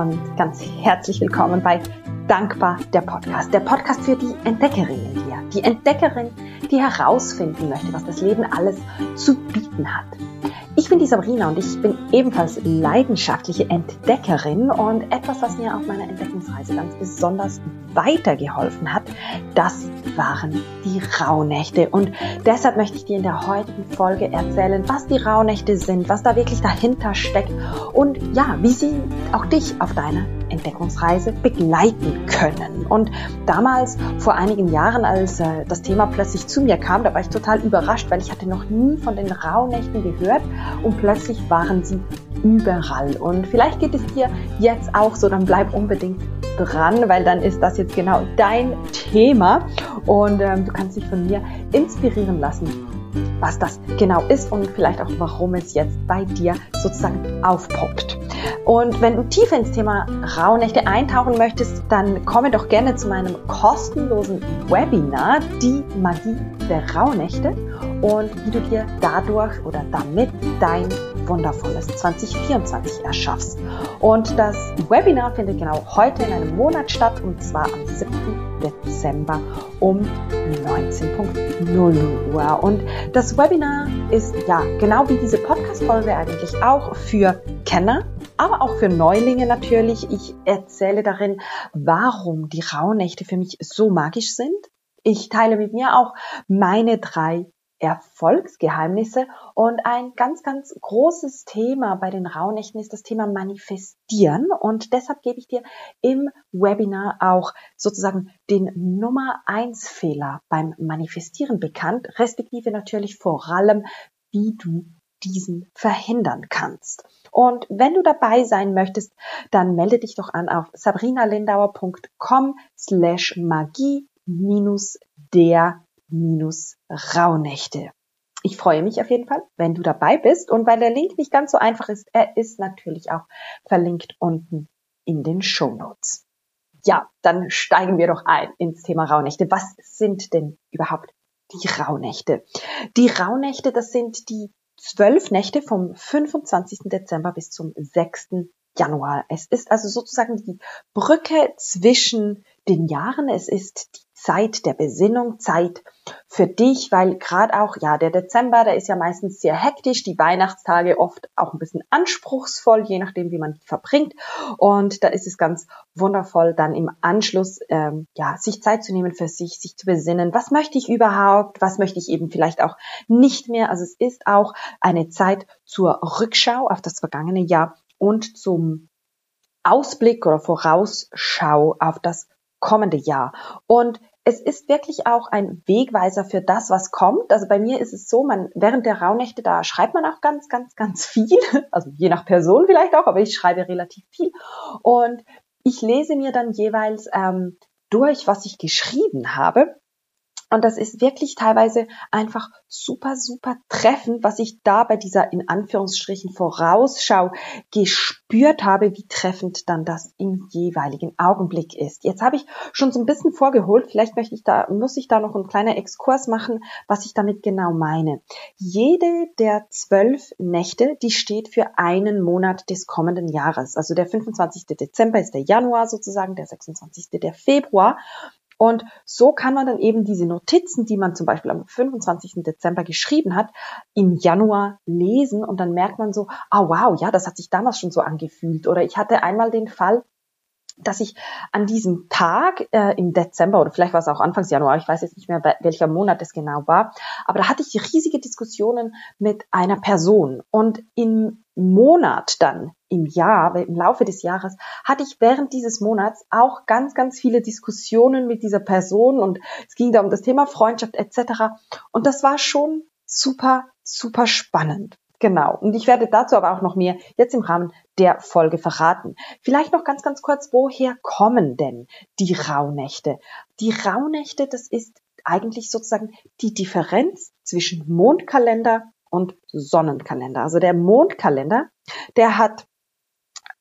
und ganz herzlich willkommen bei Dankbar der Podcast. Der Podcast für die Entdeckerin in dir. Die Entdeckerin, die herausfinden möchte, was das Leben alles zu bieten hat. Ich bin die Sabrina und ich bin ebenfalls leidenschaftliche Entdeckerin und etwas, was mir auf meiner Entdeckungsreise ganz besonders weitergeholfen hat, das waren die Rauhnächte. Und deshalb möchte ich dir in der heutigen Folge erzählen, was die Rauhnächte sind, was da wirklich dahinter steckt und ja, wie sie auch dich auf deiner Entdeckungsreise begleiten können. Und damals, vor einigen Jahren, als äh, das Thema plötzlich zu mir kam, da war ich total überrascht, weil ich hatte noch nie von den Rauhnächten gehört und plötzlich waren sie überall. Und vielleicht geht es dir jetzt auch so, dann bleib unbedingt dran, weil dann ist das jetzt genau dein Thema und ähm, du kannst dich von mir inspirieren lassen, was das genau ist und vielleicht auch, warum es jetzt bei dir sozusagen aufpoppt. Und wenn du tiefer ins Thema Rauhnächte eintauchen möchtest, dann komme doch gerne zu meinem kostenlosen Webinar, die Magie der Rauhnächte und wie du dir dadurch oder damit dein wundervolles 2024 erschaffst. Und das Webinar findet genau heute in einem Monat statt und zwar am 7. Dezember um 19.00 Uhr. Und das Webinar ist ja genau wie diese Podcast-Folge eigentlich auch für Kenner, aber auch für Neulinge natürlich. Ich erzähle darin, warum die Rauhnächte für mich so magisch sind. Ich teile mit mir auch meine drei Erfolgsgeheimnisse. Und ein ganz, ganz großes Thema bei den Rauhnächten ist das Thema Manifestieren. Und deshalb gebe ich dir im Webinar auch sozusagen den Nummer eins Fehler beim Manifestieren bekannt, respektive natürlich vor allem, wie du diesen verhindern kannst. Und wenn du dabei sein möchtest, dann melde dich doch an auf sabrinalindauer.com slash magie der minus Rauhnächte. Ich freue mich auf jeden Fall, wenn du dabei bist. Und weil der Link nicht ganz so einfach ist, er ist natürlich auch verlinkt unten in den Show Notes. Ja, dann steigen wir doch ein ins Thema Rauhnächte. Was sind denn überhaupt die Rauhnächte? Die Rauhnächte, das sind die zwölf Nächte vom 25. Dezember bis zum 6. Januar. Es ist also sozusagen die Brücke zwischen den Jahren. Es ist die Zeit der Besinnung, Zeit für dich, weil gerade auch, ja, der Dezember, der ist ja meistens sehr hektisch, die Weihnachtstage oft auch ein bisschen anspruchsvoll, je nachdem, wie man verbringt. Und da ist es ganz wundervoll, dann im Anschluss, ähm, ja, sich Zeit zu nehmen für sich, sich zu besinnen, was möchte ich überhaupt, was möchte ich eben vielleicht auch nicht mehr. Also es ist auch eine Zeit zur Rückschau auf das vergangene Jahr und zum Ausblick oder Vorausschau auf das kommende Jahr. Und es ist wirklich auch ein Wegweiser für das, was kommt. Also bei mir ist es so, man während der Rauhnächte, da schreibt man auch ganz, ganz, ganz viel. Also je nach Person vielleicht auch, aber ich schreibe relativ viel. Und ich lese mir dann jeweils ähm, durch, was ich geschrieben habe. Und das ist wirklich teilweise einfach super, super treffend, was ich da bei dieser in Anführungsstrichen Vorausschau gespürt habe, wie treffend dann das im jeweiligen Augenblick ist. Jetzt habe ich schon so ein bisschen vorgeholt. Vielleicht möchte ich da, muss ich da noch einen kleinen Exkurs machen, was ich damit genau meine. Jede der zwölf Nächte, die steht für einen Monat des kommenden Jahres. Also der 25. Dezember ist der Januar sozusagen, der 26. der Februar. Und so kann man dann eben diese Notizen, die man zum Beispiel am 25. Dezember geschrieben hat, im Januar lesen und dann merkt man so, ah oh, wow, ja, das hat sich damals schon so angefühlt. Oder ich hatte einmal den Fall, dass ich an diesem Tag äh, im Dezember oder vielleicht war es auch Anfangs Januar, ich weiß jetzt nicht mehr, welcher Monat es genau war, aber da hatte ich riesige Diskussionen mit einer Person und im Monat dann im Jahr, im Laufe des Jahres, hatte ich während dieses Monats auch ganz, ganz viele Diskussionen mit dieser Person und es ging da um das Thema Freundschaft etc. Und das war schon super, super spannend. Genau. Und ich werde dazu aber auch noch mehr jetzt im Rahmen der Folge verraten. Vielleicht noch ganz, ganz kurz, woher kommen denn die Rauhnächte? Die Rauhnächte, das ist eigentlich sozusagen die Differenz zwischen Mondkalender und Sonnenkalender. Also der Mondkalender, der hat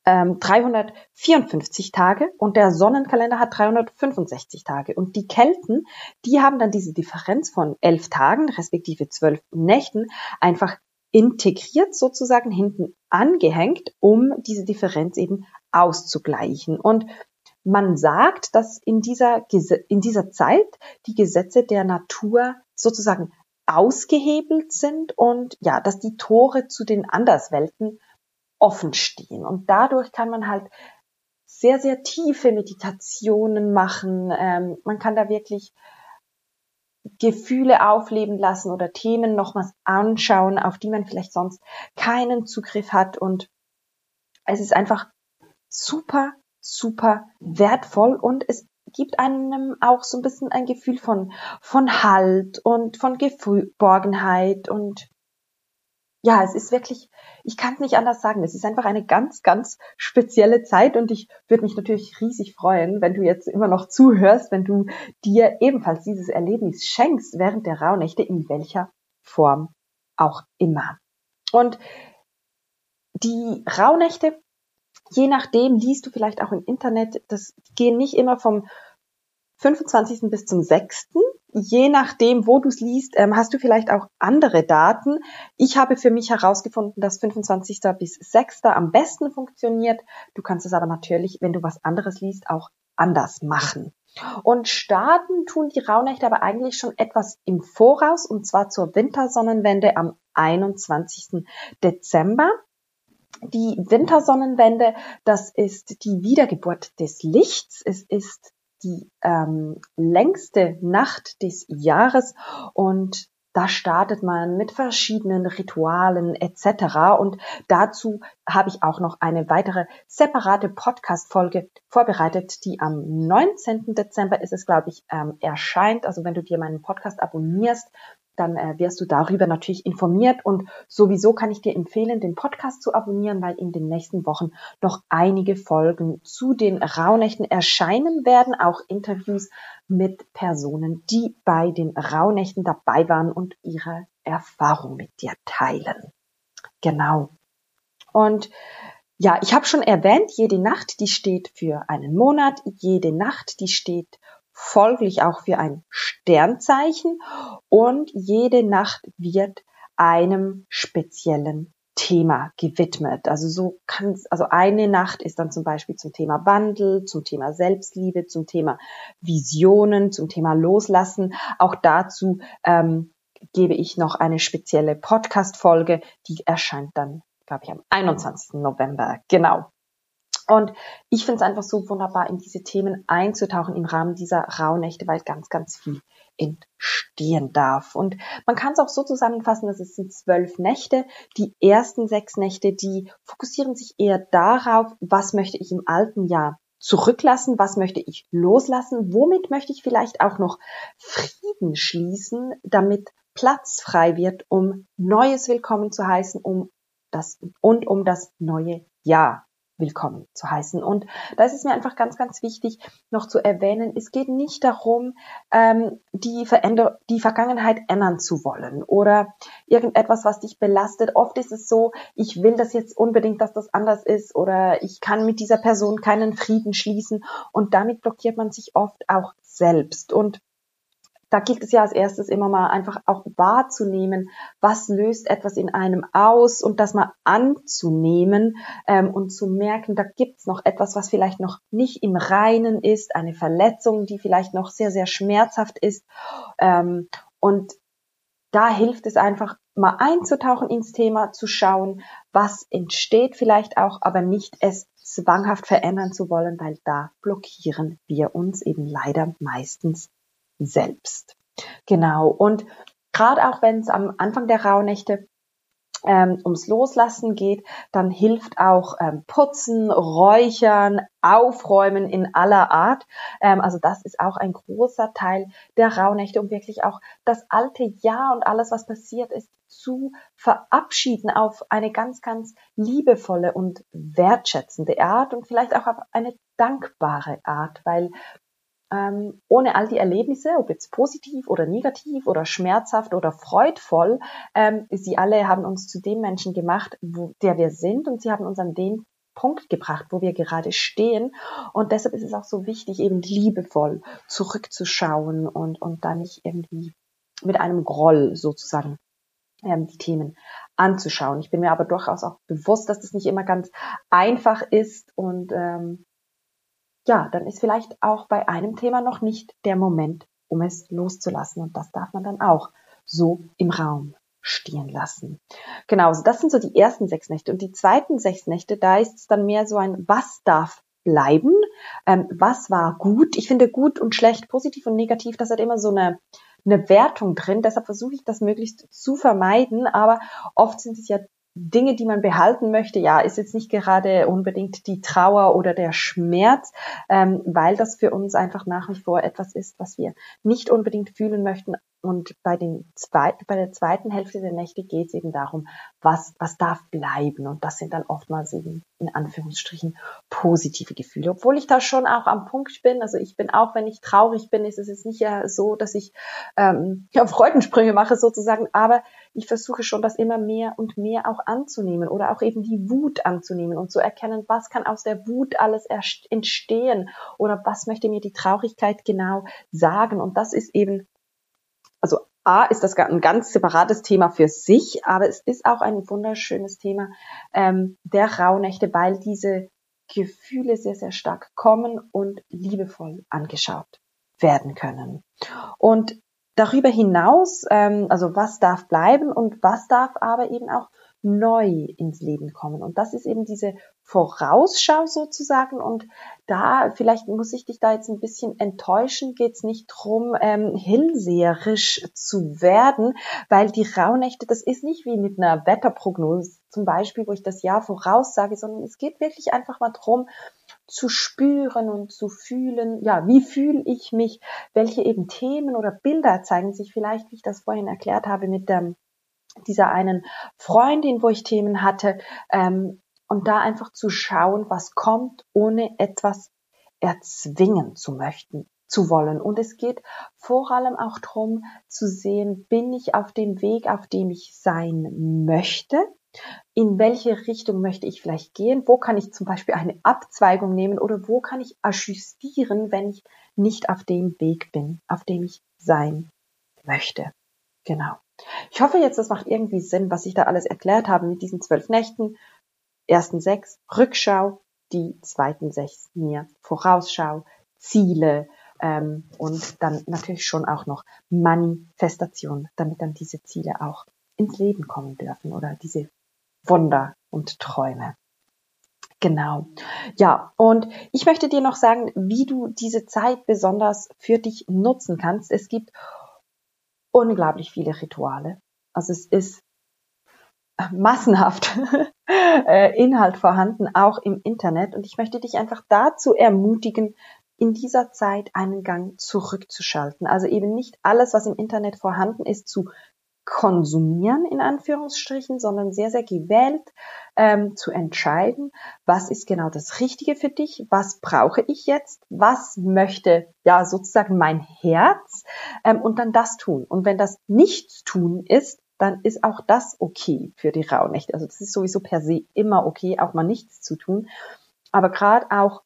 ähm, 354 Tage und der Sonnenkalender hat 365 Tage. Und die Kelten, die haben dann diese Differenz von elf Tagen, respektive zwölf Nächten, einfach integriert sozusagen hinten angehängt, um diese Differenz eben auszugleichen. Und man sagt, dass in dieser, in dieser Zeit die Gesetze der Natur sozusagen ausgehebelt sind und ja, dass die Tore zu den Anderswelten offen stehen. Und dadurch kann man halt sehr, sehr tiefe Meditationen machen. Ähm, man kann da wirklich Gefühle aufleben lassen oder Themen nochmals anschauen, auf die man vielleicht sonst keinen Zugriff hat. Und es ist einfach super super wertvoll und es gibt einem auch so ein bisschen ein Gefühl von, von Halt und von Geborgenheit und ja, es ist wirklich, ich kann es nicht anders sagen, es ist einfach eine ganz, ganz spezielle Zeit und ich würde mich natürlich riesig freuen, wenn du jetzt immer noch zuhörst, wenn du dir ebenfalls dieses Erlebnis schenkst während der Rauhnächte, in welcher Form auch immer. Und die Rauhnächte je nachdem liest du vielleicht auch im Internet, das gehen nicht immer vom 25. bis zum 6. Je nachdem, wo du es liest, ähm, hast du vielleicht auch andere Daten. Ich habe für mich herausgefunden, dass 25. bis 6. am besten funktioniert. Du kannst es aber natürlich, wenn du was anderes liest, auch anders machen. Und starten tun die Rauhnächte aber eigentlich schon etwas im Voraus, und zwar zur Wintersonnenwende am 21. Dezember die Wintersonnenwende, das ist die Wiedergeburt des Lichts. Es ist die ähm, längste Nacht des Jahres und da startet man mit verschiedenen Ritualen etc. Und dazu habe ich auch noch eine weitere separate Podcast-Folge vorbereitet, die am 19. Dezember ist es, glaube ich, ähm, erscheint. Also wenn du dir meinen Podcast abonnierst, dann äh, wirst du darüber natürlich informiert und sowieso kann ich dir empfehlen, den Podcast zu abonnieren, weil in den nächsten Wochen noch einige Folgen zu den Rauhnächten erscheinen werden, auch Interviews mit Personen, die bei den Rauhnächten dabei waren und ihre Erfahrung mit dir teilen. Genau. Und ja, ich habe schon erwähnt, jede Nacht, die steht für einen Monat, jede Nacht, die steht folglich auch für ein Sternzeichen und jede Nacht wird einem speziellen Thema gewidmet. Also so kann also eine Nacht ist dann zum Beispiel zum Thema Wandel, zum Thema Selbstliebe, zum Thema Visionen, zum Thema Loslassen. Auch dazu ähm, gebe ich noch eine spezielle Podcast-Folge, die erscheint dann, glaube ich, am 21. November. Genau. Und ich finde es einfach so wunderbar, in diese Themen einzutauchen im Rahmen dieser Rauhnächte, weil ganz, ganz viel entstehen darf. Und man kann es auch so zusammenfassen, dass es sind zwölf Nächte. Die ersten sechs Nächte, die fokussieren sich eher darauf, was möchte ich im alten Jahr zurücklassen, was möchte ich loslassen, womit möchte ich vielleicht auch noch Frieden schließen, damit Platz frei wird, um Neues willkommen zu heißen, um das und um das neue Jahr willkommen zu heißen. Und da ist es mir einfach ganz, ganz wichtig, noch zu erwähnen, es geht nicht darum, ähm, die, Veränder die Vergangenheit ändern zu wollen oder irgendetwas, was dich belastet. Oft ist es so, ich will das jetzt unbedingt, dass das anders ist oder ich kann mit dieser Person keinen Frieden schließen und damit blockiert man sich oft auch selbst. Und da gilt es ja als erstes immer mal einfach auch wahrzunehmen, was löst etwas in einem aus und das mal anzunehmen ähm, und zu merken, da gibt's noch etwas, was vielleicht noch nicht im Reinen ist, eine Verletzung, die vielleicht noch sehr, sehr schmerzhaft ist. Ähm, und da hilft es einfach, mal einzutauchen ins Thema, zu schauen, was entsteht vielleicht auch, aber nicht es zwanghaft verändern zu wollen, weil da blockieren wir uns eben leider meistens selbst. Genau. Und gerade auch wenn es am Anfang der Rauhnächte ähm, ums Loslassen geht, dann hilft auch ähm, Putzen, Räuchern, Aufräumen in aller Art. Ähm, also das ist auch ein großer Teil der Rauhnächte, um wirklich auch das alte Jahr und alles, was passiert ist, zu verabschieden auf eine ganz, ganz liebevolle und wertschätzende Art und vielleicht auch auf eine dankbare Art, weil ähm, ohne all die Erlebnisse, ob jetzt positiv oder negativ oder schmerzhaft oder freudvoll, ähm, sie alle haben uns zu dem Menschen gemacht, wo, der wir sind und sie haben uns an den Punkt gebracht, wo wir gerade stehen. Und deshalb ist es auch so wichtig, eben liebevoll zurückzuschauen und, und da nicht irgendwie mit einem Groll sozusagen ähm, die Themen anzuschauen. Ich bin mir aber durchaus auch bewusst, dass das nicht immer ganz einfach ist und ähm, ja, dann ist vielleicht auch bei einem Thema noch nicht der Moment, um es loszulassen und das darf man dann auch so im Raum stehen lassen. Genau, also das sind so die ersten sechs Nächte. Und die zweiten sechs Nächte, da ist es dann mehr so ein, was darf bleiben? Ähm, was war gut? Ich finde gut und schlecht, positiv und negativ, das hat immer so eine, eine Wertung drin. Deshalb versuche ich das möglichst zu vermeiden. Aber oft sind es ja Dinge, die man behalten möchte, ja, ist jetzt nicht gerade unbedingt die Trauer oder der Schmerz, ähm, weil das für uns einfach nach wie vor etwas ist, was wir nicht unbedingt fühlen möchten, und bei, den zweiten, bei der zweiten Hälfte der Nächte geht es eben darum, was, was darf bleiben. Und das sind dann oftmals eben in Anführungsstrichen positive Gefühle. Obwohl ich da schon auch am Punkt bin. Also ich bin auch, wenn ich traurig bin, ist es jetzt nicht so, dass ich ähm, ja, Freudensprünge mache sozusagen. Aber ich versuche schon, das immer mehr und mehr auch anzunehmen oder auch eben die Wut anzunehmen und zu erkennen, was kann aus der Wut alles entstehen oder was möchte mir die Traurigkeit genau sagen. Und das ist eben also A ist das ein ganz separates Thema für sich, aber es ist auch ein wunderschönes Thema ähm, der Rauhnächte, weil diese Gefühle sehr, sehr stark kommen und liebevoll angeschaut werden können. Und darüber hinaus, ähm, also was darf bleiben und was darf aber eben auch neu ins Leben kommen. Und das ist eben diese Vorausschau sozusagen. Und da, vielleicht muss ich dich da jetzt ein bisschen enttäuschen, geht es nicht drum, ähm, hellseherisch zu werden, weil die Rauhnächte, das ist nicht wie mit einer Wetterprognose zum Beispiel, wo ich das Jahr voraussage, sondern es geht wirklich einfach mal drum, zu spüren und zu fühlen, ja, wie fühle ich mich, welche eben Themen oder Bilder zeigen sich vielleicht, wie ich das vorhin erklärt habe, mit dem dieser einen Freundin, wo ich Themen hatte, ähm, und da einfach zu schauen, was kommt, ohne etwas erzwingen zu möchten, zu wollen. Und es geht vor allem auch darum zu sehen, bin ich auf dem Weg, auf dem ich sein möchte? In welche Richtung möchte ich vielleicht gehen? Wo kann ich zum Beispiel eine Abzweigung nehmen oder wo kann ich ajustieren, wenn ich nicht auf dem Weg bin, auf dem ich sein möchte? Genau. Ich hoffe jetzt, das macht irgendwie Sinn, was ich da alles erklärt habe mit diesen zwölf Nächten. Ersten sechs Rückschau, die zweiten sechs mir Vorausschau, Ziele ähm, und dann natürlich schon auch noch Manifestation, damit dann diese Ziele auch ins Leben kommen dürfen oder diese Wunder und Träume. Genau. Ja, und ich möchte dir noch sagen, wie du diese Zeit besonders für dich nutzen kannst. Es gibt unglaublich viele Rituale. Also es ist massenhaft äh, Inhalt vorhanden, auch im Internet. Und ich möchte dich einfach dazu ermutigen, in dieser Zeit einen Gang zurückzuschalten. Also eben nicht alles, was im Internet vorhanden ist, zu konsumieren, in Anführungsstrichen, sondern sehr, sehr gewählt ähm, zu entscheiden, was ist genau das Richtige für dich, was brauche ich jetzt, was möchte ja sozusagen mein Herz ähm, und dann das tun. Und wenn das nichts tun ist, dann ist auch das okay für die Rauhnächte. Also das ist sowieso per se immer okay, auch mal nichts zu tun. Aber gerade auch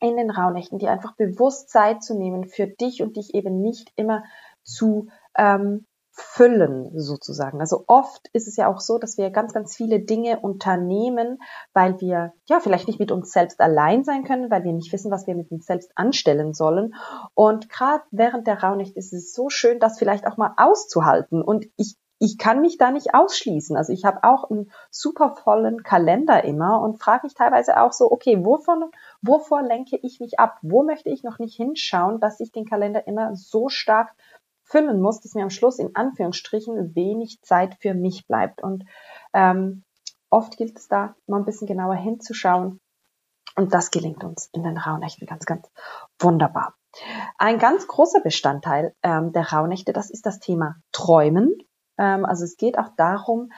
in den Rauhnächten, die einfach bewusst Zeit zu nehmen für dich und dich eben nicht immer zu ähm, füllen sozusagen. Also oft ist es ja auch so, dass wir ganz, ganz viele Dinge unternehmen, weil wir ja vielleicht nicht mit uns selbst allein sein können, weil wir nicht wissen, was wir mit uns selbst anstellen sollen. Und gerade während der Rauhnacht ist es so schön, das vielleicht auch mal auszuhalten. Und ich ich kann mich da nicht ausschließen. Also ich habe auch einen super vollen Kalender immer und frage mich teilweise auch so, okay, wovon, wovor lenke ich mich ab? Wo möchte ich noch nicht hinschauen, dass ich den Kalender immer so stark füllen muss, dass mir am Schluss in Anführungsstrichen wenig Zeit für mich bleibt. Und ähm, oft gilt es da mal ein bisschen genauer hinzuschauen. Und das gelingt uns in den Rauhnächten ganz, ganz wunderbar. Ein ganz großer Bestandteil ähm, der Rauhnächte, das ist das Thema Träumen. Ähm, also es geht auch darum,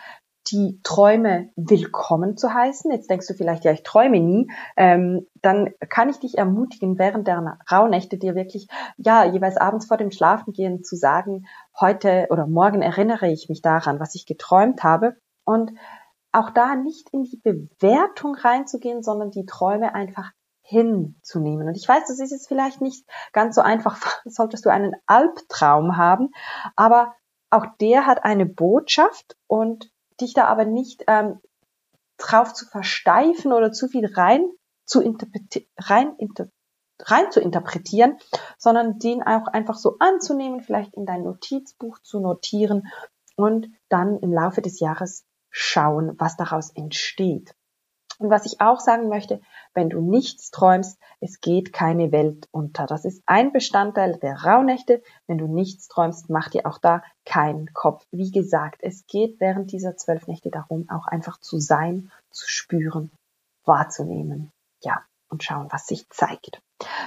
die Träume willkommen zu heißen. Jetzt denkst du vielleicht, ja, ich träume nie. Ähm, dann kann ich dich ermutigen, während der Rauhnächte dir wirklich, ja, jeweils abends vor dem Schlafengehen zu sagen, heute oder morgen erinnere ich mich daran, was ich geträumt habe. Und auch da nicht in die Bewertung reinzugehen, sondern die Träume einfach hinzunehmen. Und ich weiß, das ist jetzt vielleicht nicht ganz so einfach, solltest du einen Albtraum haben, aber auch der hat eine Botschaft und dich da aber nicht ähm, drauf zu versteifen oder zu viel rein zu, rein, inter rein zu interpretieren, sondern den auch einfach so anzunehmen, vielleicht in dein Notizbuch zu notieren und dann im Laufe des Jahres schauen, was daraus entsteht. Und was ich auch sagen möchte, wenn du nichts träumst, es geht keine Welt unter. Das ist ein Bestandteil der Rauhnächte. Wenn du nichts träumst, mach dir auch da keinen Kopf. Wie gesagt, es geht während dieser zwölf Nächte darum, auch einfach zu sein, zu spüren, wahrzunehmen. Ja, und schauen, was sich zeigt.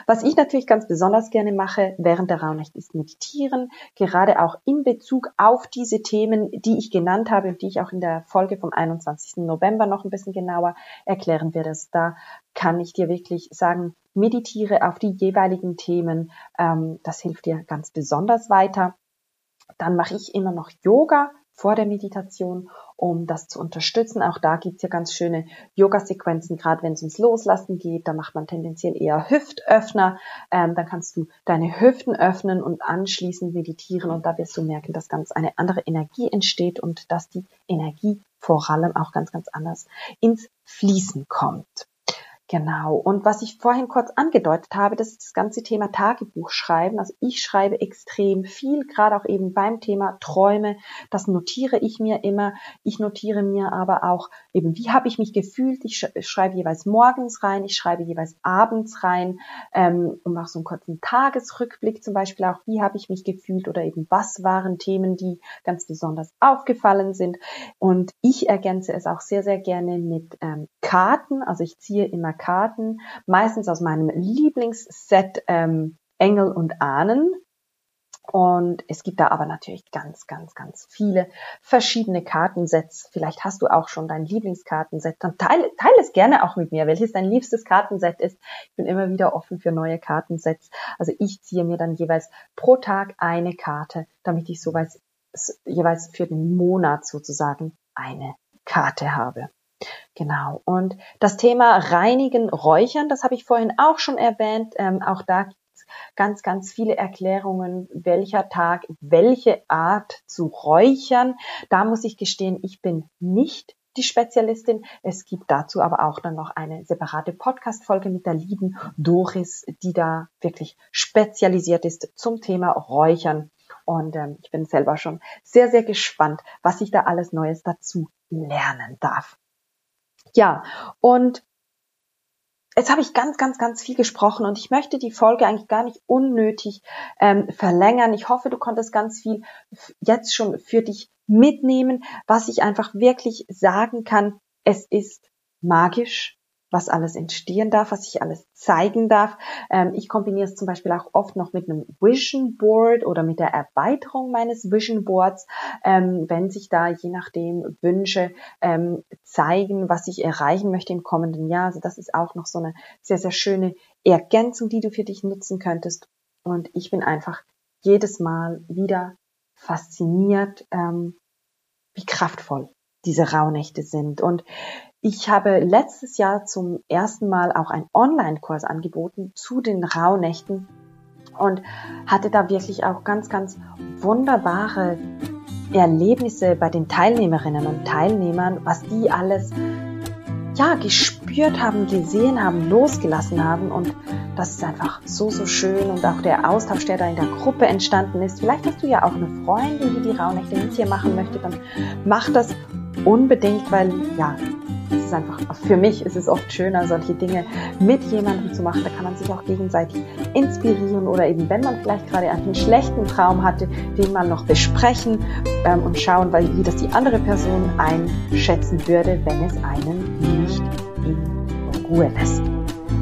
Was ich natürlich ganz besonders gerne mache während der Rauhnacht ist meditieren, gerade auch in Bezug auf diese Themen, die ich genannt habe und die ich auch in der Folge vom 21. November noch ein bisschen genauer erklären werde. Da kann ich dir wirklich sagen, meditiere auf die jeweiligen Themen. Ähm, das hilft dir ganz besonders weiter. Dann mache ich immer noch Yoga vor der Meditation, um das zu unterstützen. Auch da gibt's ja ganz schöne Yoga-Sequenzen, gerade wenn es ums Loslassen geht. Da macht man tendenziell eher Hüftöffner. Ähm, dann kannst du deine Hüften öffnen und anschließend meditieren und da wirst du merken, dass ganz eine andere Energie entsteht und dass die Energie vor allem auch ganz, ganz anders ins Fließen kommt. Genau. Und was ich vorhin kurz angedeutet habe, das ist das ganze Thema Tagebuch schreiben. Also ich schreibe extrem viel, gerade auch eben beim Thema Träume. Das notiere ich mir immer. Ich notiere mir aber auch eben, wie habe ich mich gefühlt. Ich schreibe jeweils morgens rein, ich schreibe jeweils abends rein, ähm, und mache so einen kurzen Tagesrückblick zum Beispiel auch, wie habe ich mich gefühlt oder eben was waren Themen, die ganz besonders aufgefallen sind. Und ich ergänze es auch sehr, sehr gerne mit ähm, Karten. Also ich ziehe immer Karten, meistens aus meinem Lieblingsset ähm, Engel und Ahnen. Und es gibt da aber natürlich ganz, ganz, ganz viele verschiedene Kartensets. Vielleicht hast du auch schon dein Lieblingskartenset. Dann teile, teile es gerne auch mit mir, welches dein liebstes Kartenset ist. Ich bin immer wieder offen für neue Kartensets. Also ich ziehe mir dann jeweils pro Tag eine Karte, damit ich so weiß, jeweils für den Monat sozusagen eine Karte habe. Genau. Und das Thema Reinigen, Räuchern, das habe ich vorhin auch schon erwähnt. Ähm, auch da gibt es ganz, ganz viele Erklärungen, welcher Tag, welche Art zu räuchern. Da muss ich gestehen, ich bin nicht die Spezialistin. Es gibt dazu aber auch dann noch eine separate Podcast-Folge mit der lieben Doris, die da wirklich spezialisiert ist zum Thema Räuchern. Und ähm, ich bin selber schon sehr, sehr gespannt, was ich da alles Neues dazu lernen darf. Ja, und Jetzt habe ich ganz, ganz, ganz viel gesprochen und ich möchte die Folge eigentlich gar nicht unnötig ähm, verlängern. Ich hoffe, du konntest ganz viel jetzt schon für dich mitnehmen, was ich einfach wirklich sagen kann. Es ist magisch was alles entstehen darf, was ich alles zeigen darf. Ähm, ich kombiniere es zum Beispiel auch oft noch mit einem Vision Board oder mit der Erweiterung meines Vision Boards, ähm, wenn sich da je nachdem Wünsche ähm, zeigen, was ich erreichen möchte im kommenden Jahr. Also das ist auch noch so eine sehr, sehr schöne Ergänzung, die du für dich nutzen könntest. Und ich bin einfach jedes Mal wieder fasziniert, ähm, wie kraftvoll diese Rauhnächte sind. Und ich habe letztes Jahr zum ersten Mal auch einen Online-Kurs angeboten zu den Rauhnächten und hatte da wirklich auch ganz, ganz wunderbare Erlebnisse bei den Teilnehmerinnen und Teilnehmern, was die alles ja gespürt haben, gesehen haben, losgelassen haben und das ist einfach so, so schön und auch der Austausch, der da in der Gruppe entstanden ist. Vielleicht hast du ja auch eine Freundin, die die Rauhnächte mit dir machen möchte, dann mach das unbedingt, weil ja, es ist einfach, für mich ist es oft schöner, solche Dinge mit jemandem zu machen. Da kann man sich auch gegenseitig inspirieren oder eben, wenn man vielleicht gerade einen schlechten Traum hatte, den mal noch besprechen ähm, und schauen, weil, wie das die andere Person einschätzen würde, wenn es einen nicht in Ruhe lässt.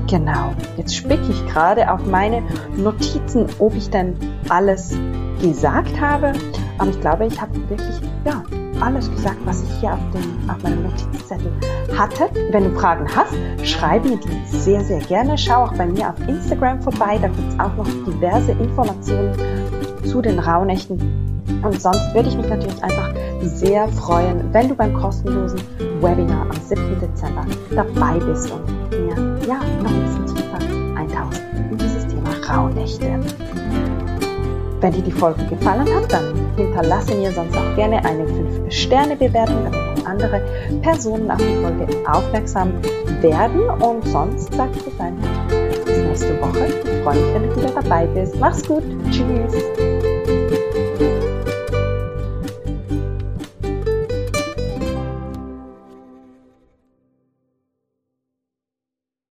Genau. Jetzt spicke ich gerade auf meine Notizen, ob ich denn alles gesagt habe. Aber ich glaube, ich habe wirklich, ja, alles gesagt, was ich hier auf, dem, auf meinem Notizzettel hatte. Wenn du Fragen hast, schreib mir die sehr, sehr gerne. Schau auch bei mir auf Instagram vorbei. Da gibt es auch noch diverse Informationen zu den Rauhnächten. Und sonst würde ich mich natürlich einfach sehr freuen, wenn du beim kostenlosen Webinar am 7. Dezember dabei bist und mir ja, noch ein bisschen tiefer eintauchst in dieses Thema Rauhnächte. Wenn dir die Folge gefallen hat, dann hinterlasse mir sonst auch gerne eine 5-Sterne-Bewertung, damit andere Personen auf die Folge aufmerksam werden. Und sonst sage ich bis einfach bis nächste Woche. Ich freue mich, wenn du wieder dabei bist. Mach's gut. Tschüss.